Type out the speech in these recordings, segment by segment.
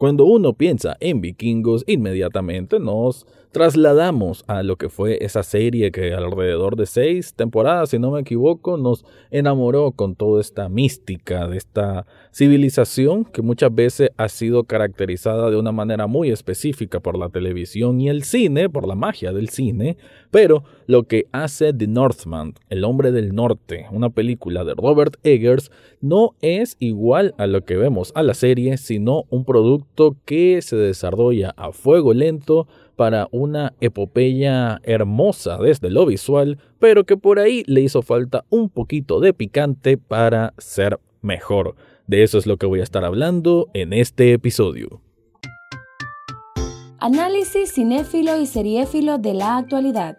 Cuando uno piensa en vikingos, inmediatamente nos trasladamos a lo que fue esa serie que alrededor de seis temporadas, si no me equivoco, nos enamoró con toda esta mística de esta civilización que muchas veces ha sido caracterizada de una manera muy específica por la televisión y el cine, por la magia del cine, pero lo que hace The Northman, El hombre del norte, una película de Robert Eggers, no es igual a lo que vemos a la serie, sino un producto que se desarrolla a fuego lento para una epopeya hermosa desde lo visual, pero que por ahí le hizo falta un poquito de picante para ser mejor. De eso es lo que voy a estar hablando en este episodio. Análisis cinéfilo y seriéfilo de la actualidad.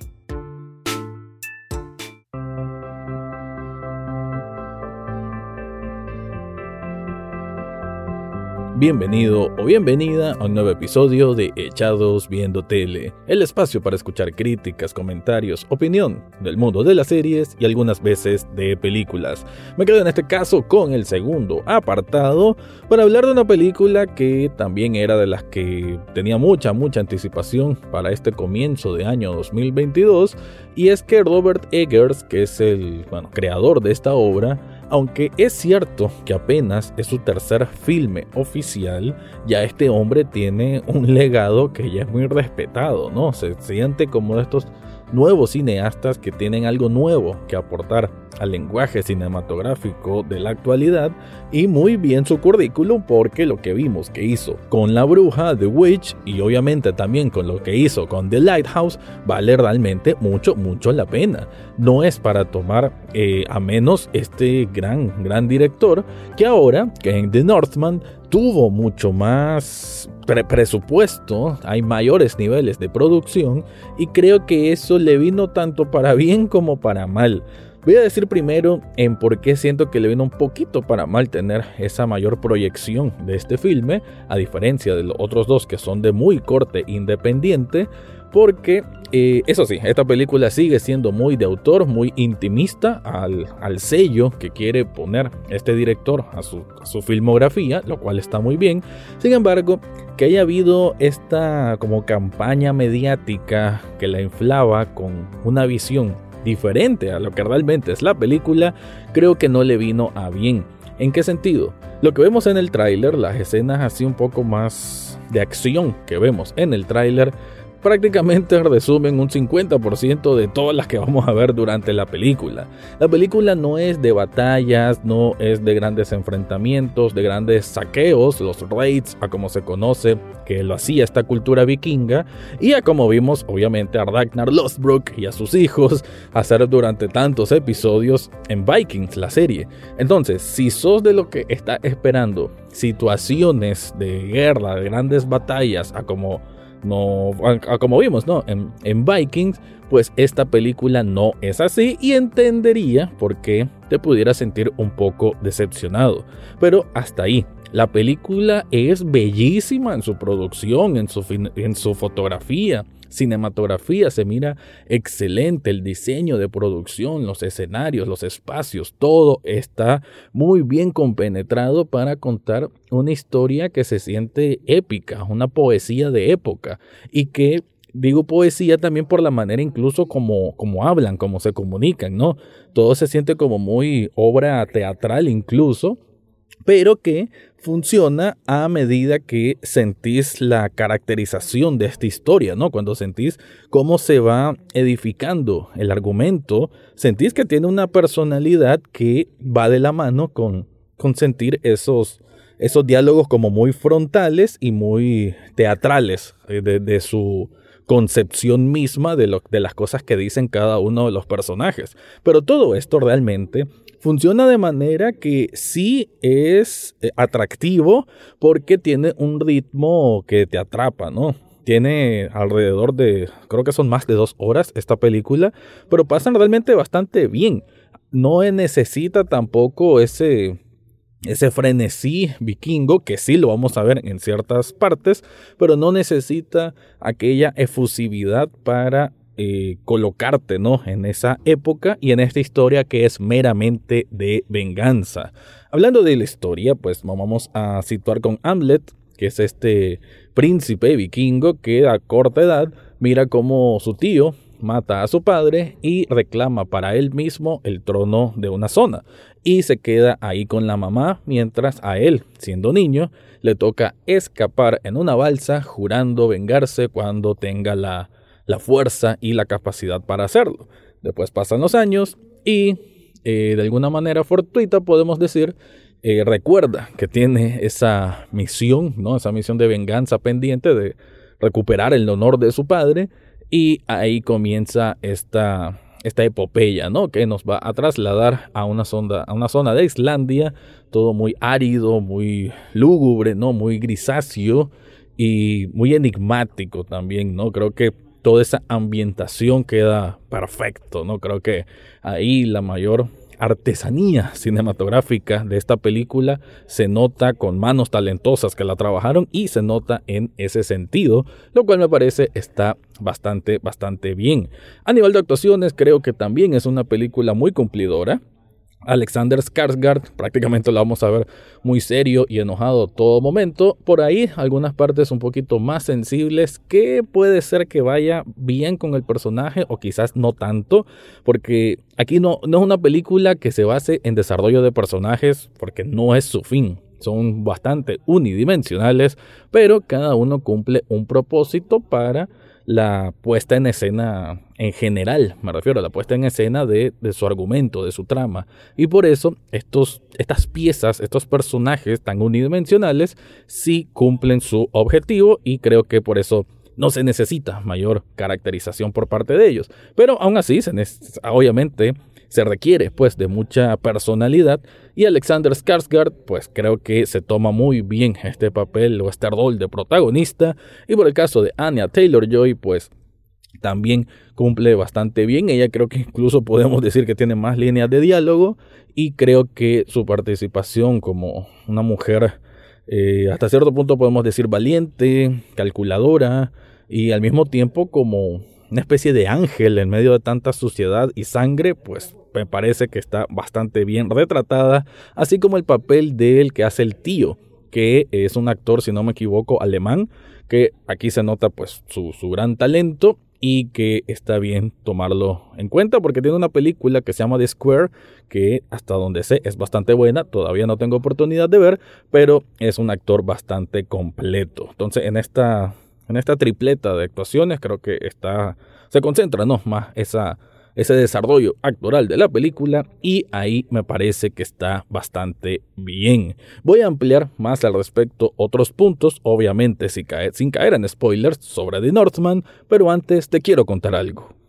Bienvenido o bienvenida a un nuevo episodio de Echados Viendo Tele, el espacio para escuchar críticas, comentarios, opinión del mundo de las series y algunas veces de películas. Me quedo en este caso con el segundo apartado para hablar de una película que también era de las que tenía mucha, mucha anticipación para este comienzo de año 2022 y es que Robert Eggers, que es el creador de esta obra, aunque es cierto que apenas es su tercer filme oficial, ya este hombre tiene un legado que ya es muy respetado, ¿no? Se siente como de estos nuevos cineastas que tienen algo nuevo que aportar al lenguaje cinematográfico de la actualidad y muy bien su currículum porque lo que vimos que hizo con La Bruja, The Witch y obviamente también con lo que hizo con The Lighthouse vale realmente mucho, mucho la pena. No es para tomar eh, a menos este gran, gran director que ahora, que en The Northman, tuvo mucho más presupuesto, hay mayores niveles de producción y creo que eso le vino tanto para bien como para mal. Voy a decir primero en por qué siento que le vino un poquito para mal tener esa mayor proyección de este filme, a diferencia de los otros dos que son de muy corte independiente, porque eh, eso sí, esta película sigue siendo muy de autor, muy intimista al, sello que quiere poner este director a su, a su, filmografía, lo cual está muy bien. Sin embargo, que haya habido esta como campaña mediática que la inflaba con una visión diferente a lo que realmente es la película, creo que no le vino a bien. ¿En qué sentido? Lo que vemos en el tráiler, las escenas así un poco más de acción que vemos en el tráiler, prácticamente resumen un 50% de todas las que vamos a ver durante la película. La película no es de batallas, no es de grandes enfrentamientos, de grandes saqueos, los raids, a como se conoce, que lo hacía esta cultura vikinga, y a como vimos obviamente a Ragnar Lothbrok y a sus hijos hacer durante tantos episodios en Vikings, la serie. Entonces, si sos de lo que está esperando situaciones de guerra, de grandes batallas, a como no, como vimos, ¿no? En, en, Vikings, pues esta película no es así y entendería por qué te pudieras sentir un poco decepcionado. Pero hasta ahí. La película es bellísima en su producción, en su, en su fotografía, cinematografía se mira excelente, el diseño de producción, los escenarios, los espacios, todo está muy bien compenetrado para contar una historia que se siente épica, una poesía de época y que digo poesía también por la manera incluso como, como hablan, como se comunican, ¿no? Todo se siente como muy obra teatral incluso, pero que funciona a medida que sentís la caracterización de esta historia, ¿no? Cuando sentís cómo se va edificando el argumento, sentís que tiene una personalidad que va de la mano con, con sentir esos, esos diálogos como muy frontales y muy teatrales eh, de, de su concepción misma de, lo, de las cosas que dicen cada uno de los personajes. Pero todo esto realmente funciona de manera que sí es eh, atractivo porque tiene un ritmo que te atrapa, ¿no? Tiene alrededor de, creo que son más de dos horas esta película, pero pasan realmente bastante bien. No necesita tampoco ese, ese frenesí vikingo, que sí lo vamos a ver en ciertas partes, pero no necesita aquella efusividad para eh, colocarte ¿no? en esa época y en esta historia que es meramente de venganza. Hablando de la historia, pues vamos a situar con Hamlet, que es este príncipe vikingo que a corta edad mira como su tío mata a su padre y reclama para él mismo el trono de una zona y se queda ahí con la mamá mientras a él, siendo niño, le toca escapar en una balsa jurando vengarse cuando tenga la, la fuerza y la capacidad para hacerlo. Después pasan los años y eh, de alguna manera fortuita podemos decir eh, recuerda que tiene esa misión, ¿no? Esa misión de venganza pendiente de recuperar el honor de su padre y ahí comienza esta, esta epopeya, ¿no? Que nos va a trasladar a una, zona, a una zona de Islandia, todo muy árido, muy lúgubre, ¿no? Muy grisáceo y muy enigmático también, ¿no? Creo que toda esa ambientación queda perfecto, ¿no? Creo que ahí la mayor artesanía cinematográfica de esta película se nota con manos talentosas que la trabajaron y se nota en ese sentido, lo cual me parece está bastante, bastante bien. A nivel de actuaciones, creo que también es una película muy cumplidora. Alexander Skarsgård prácticamente lo vamos a ver muy serio y enojado todo momento. Por ahí algunas partes un poquito más sensibles que puede ser que vaya bien con el personaje o quizás no tanto, porque aquí no, no es una película que se base en desarrollo de personajes porque no es su fin. Son bastante unidimensionales, pero cada uno cumple un propósito para la puesta en escena en general, me refiero a la puesta en escena de, su argumento, de su trama. Y por eso estos, estas piezas, estos personajes tan unidimensionales, sí cumplen su objetivo y creo que por eso no se necesita mayor caracterización por parte de ellos. Pero aún así, se obviamente se requiere pues de mucha personalidad. Y Alexander Skarsgård pues creo que se toma muy bien este papel o este rol de protagonista. Y por el caso de Anya Taylor-Joy pues también cumple bastante bien. Ella creo que incluso podemos decir que tiene más líneas de diálogo. Y creo que su participación como una mujer eh, hasta cierto punto podemos decir valiente, calculadora y al mismo tiempo como una especie de ángel en medio de tanta suciedad y sangre, pues me parece que está bastante bien retratada, así como el papel de él que hace el tío, que es un actor, si no me equivoco, alemán, que aquí se nota pues su, su gran talento y que está bien tomarlo en cuenta porque tiene una película que se llama The Square que hasta donde sé es bastante buena, todavía no tengo oportunidad de ver, pero es un actor bastante completo. Entonces en esta en esta tripleta de actuaciones creo que está se concentra no más esa ese desarrollo actoral de la película y ahí me parece que está bastante bien. Voy a ampliar más al respecto otros puntos, obviamente sin caer, sin caer en spoilers sobre The Northman, pero antes te quiero contar algo.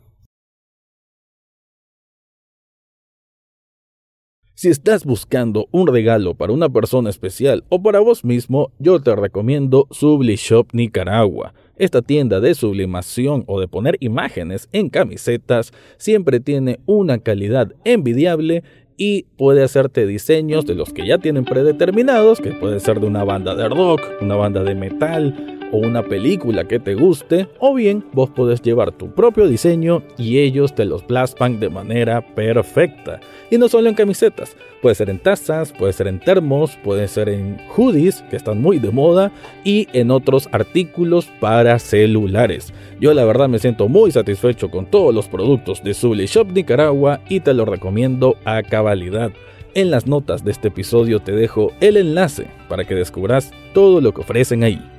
Si estás buscando un regalo para una persona especial o para vos mismo, yo te recomiendo Subli Shop Nicaragua. Esta tienda de sublimación o de poner imágenes en camisetas siempre tiene una calidad envidiable y puede hacerte diseños de los que ya tienen predeterminados, que puede ser de una banda de rock, una banda de metal o una película que te guste, o bien vos podés llevar tu propio diseño y ellos te los plasman de manera perfecta. Y no solo en camisetas, puede ser en tazas, puede ser en termos, puede ser en hoodies, que están muy de moda, y en otros artículos para celulares. Yo la verdad me siento muy satisfecho con todos los productos de Zully Shop Nicaragua y te lo recomiendo a cabalidad. En las notas de este episodio te dejo el enlace para que descubras todo lo que ofrecen ahí.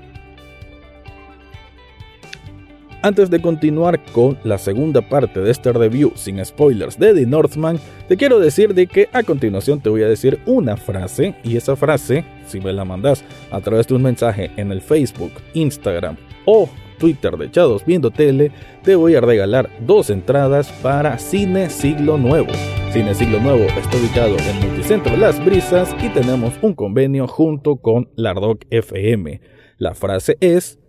Antes de continuar con la segunda parte de este review sin spoilers de The Northman, te quiero decir de que a continuación te voy a decir una frase y esa frase, si me la mandas a través de un mensaje en el Facebook, Instagram o Twitter de Echados Viendo Tele, te voy a regalar dos entradas para Cine Siglo Nuevo. Cine Siglo Nuevo está ubicado en Multicentro Las Brisas y tenemos un convenio junto con Lardoc FM. La frase es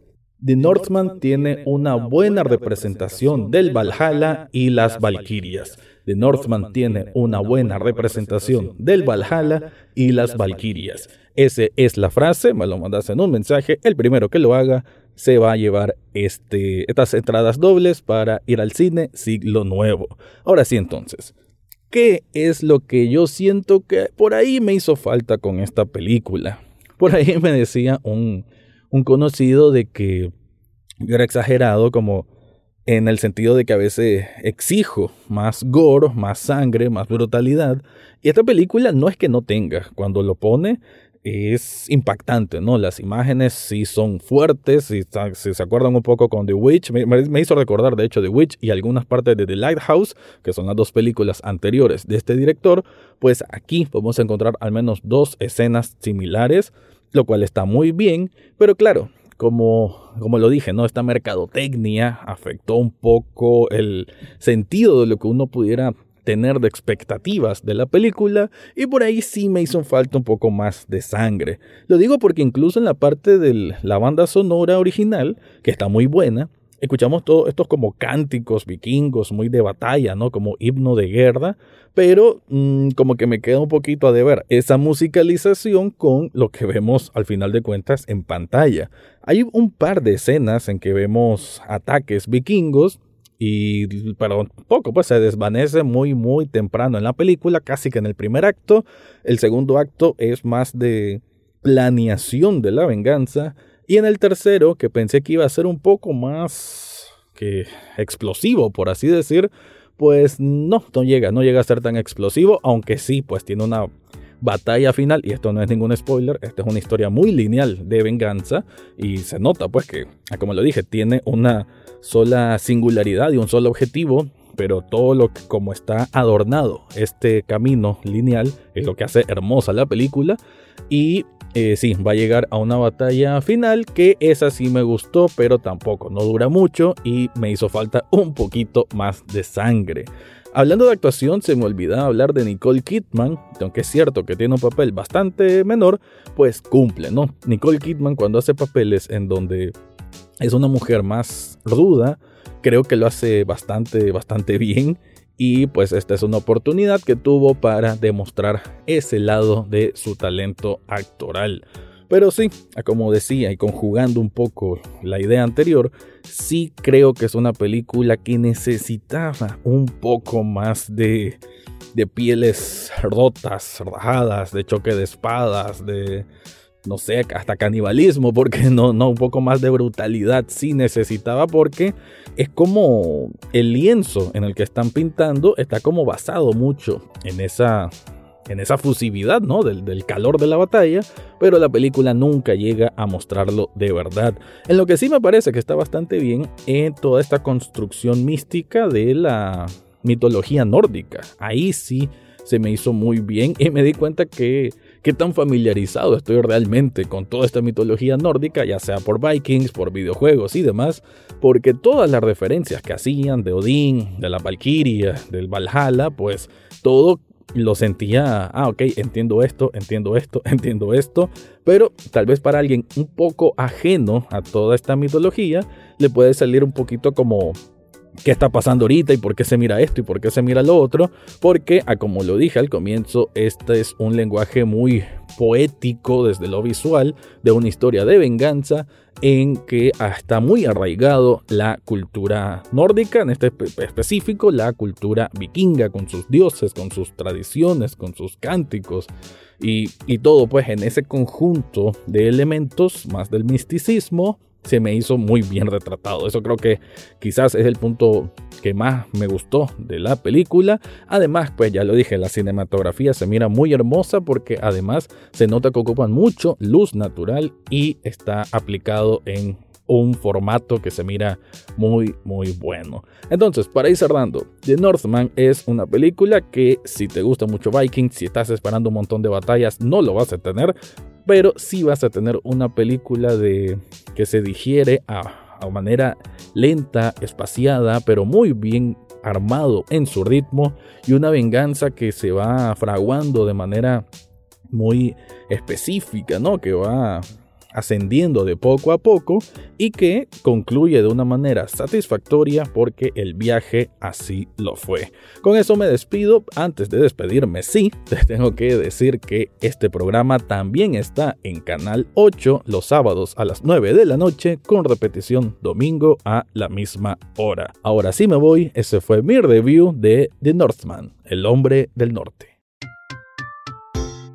The Northman tiene una buena representación del Valhalla y las Valquirias. The Northman tiene una buena representación del Valhalla y las Valkyrias. Esa es la frase, me lo mandas en un mensaje, el primero que lo haga se va a llevar este, estas entradas dobles para ir al cine siglo nuevo. Ahora sí entonces, ¿qué es lo que yo siento que por ahí me hizo falta con esta película? Por ahí me decía un, un conocido de que era exagerado como en el sentido de que a veces exijo más gore, más sangre, más brutalidad. Y esta película no es que no tenga, cuando lo pone es impactante, ¿no? Las imágenes sí son fuertes, si, se acuerdan un poco con The Witch, me, hizo recordar de hecho The Witch y algunas partes de The Lighthouse, que son las dos películas anteriores de este director, pues aquí podemos encontrar al menos dos escenas similares, lo cual está muy bien, pero claro, como, como lo dije, ¿no? Esta mercadotecnia afectó un poco el sentido de lo que uno pudiera tener de expectativas de la película y por ahí sí me hizo falta un poco más de sangre. Lo digo porque incluso en la parte de la banda sonora original, que está muy buena, escuchamos todos estos como cánticos vikingos muy de batalla, ¿no? Como himno de guerra, pero mm, como que me queda un poquito a deber esa musicalización con lo que vemos al final de cuentas en pantalla. Hay un par de escenas en que vemos ataques vikingos y pero poco pues se desvanece muy muy temprano en la película, casi que en el primer acto. El segundo acto es más de planeación de la venganza y en el tercero, que pensé que iba a ser un poco más que explosivo, por así decir, pues no, no llega, no llega a ser tan explosivo, aunque sí, pues tiene una batalla final, y esto no es ningún spoiler, esta es una historia muy lineal de venganza, y se nota pues que, como lo dije, tiene una sola singularidad y un solo objetivo, pero todo lo que como está adornado este camino lineal es lo que hace hermosa la película y eh, sí, va a llegar a una batalla final que esa sí me gustó, pero tampoco no dura mucho y me hizo falta un poquito más de sangre. Hablando de actuación, se me olvidaba hablar de Nicole Kidman, aunque es cierto que tiene un papel bastante menor, pues cumple, ¿no? Nicole Kidman cuando hace papeles en donde es una mujer más ruda, creo que lo hace bastante, bastante bien. Y pues esta es una oportunidad que tuvo para demostrar ese lado de su talento actoral. Pero sí, como decía y conjugando un poco la idea anterior, sí creo que es una película que necesitaba un poco más de, de pieles rotas, rajadas, de choque de espadas, de, no sé, hasta canibalismo, porque no, no, un poco más de brutalidad sí necesitaba, porque es como el lienzo en el que están pintando está como basado mucho en esa, en esa fusividad, ¿no? Del, del, calor de la batalla, pero la película nunca llega a mostrarlo de verdad. En lo que sí me parece que está bastante bien en toda esta construcción mística de la mitología nórdica. Ahí sí se me hizo muy bien y me di cuenta que qué tan familiarizado estoy realmente con toda esta mitología nórdica, ya sea por Vikings, por videojuegos y demás, porque todas las referencias que hacían de Odín, de la Valkyria, del Valhalla, pues todo lo sentía, ah, ok, entiendo esto, entiendo esto, entiendo esto, pero tal vez para alguien un poco ajeno a toda esta mitología, le puede salir un poquito como qué está pasando ahorita y por qué se mira esto y por qué se mira lo otro, porque, a ah, como lo dije al comienzo, este es un lenguaje muy poético desde lo visual de una historia de venganza en que ah, está muy arraigado la cultura nórdica, en este específico la cultura vikinga, con sus dioses, con sus tradiciones, con sus cánticos y, y todo pues en ese conjunto de elementos más del misticismo se me hizo muy bien retratado. Eso creo que quizás es el punto que más me gustó de la película. Además, pues ya lo dije, la cinematografía se mira muy hermosa porque además se nota que ocupan mucho luz natural y está aplicado en un formato que se mira muy muy bueno. Entonces, para ir cerrando, The Northman es una película que si te gusta mucho Viking, si estás esperando un montón de batallas, no lo vas a tener, pero sí vas a tener una película de que se digiere a, a manera lenta, espaciada, pero muy bien armado en su ritmo y una venganza que se va fraguando de manera muy específica, ¿no? Que va ascendiendo de poco a poco y que concluye de una manera satisfactoria porque el viaje así lo fue. Con eso me despido. Antes de despedirme, sí, te tengo que decir que este programa también está en Canal 8 los sábados a las 9 de la noche con repetición domingo a la misma hora. Ahora sí me voy, ese fue mi review de The Northman, el hombre del norte.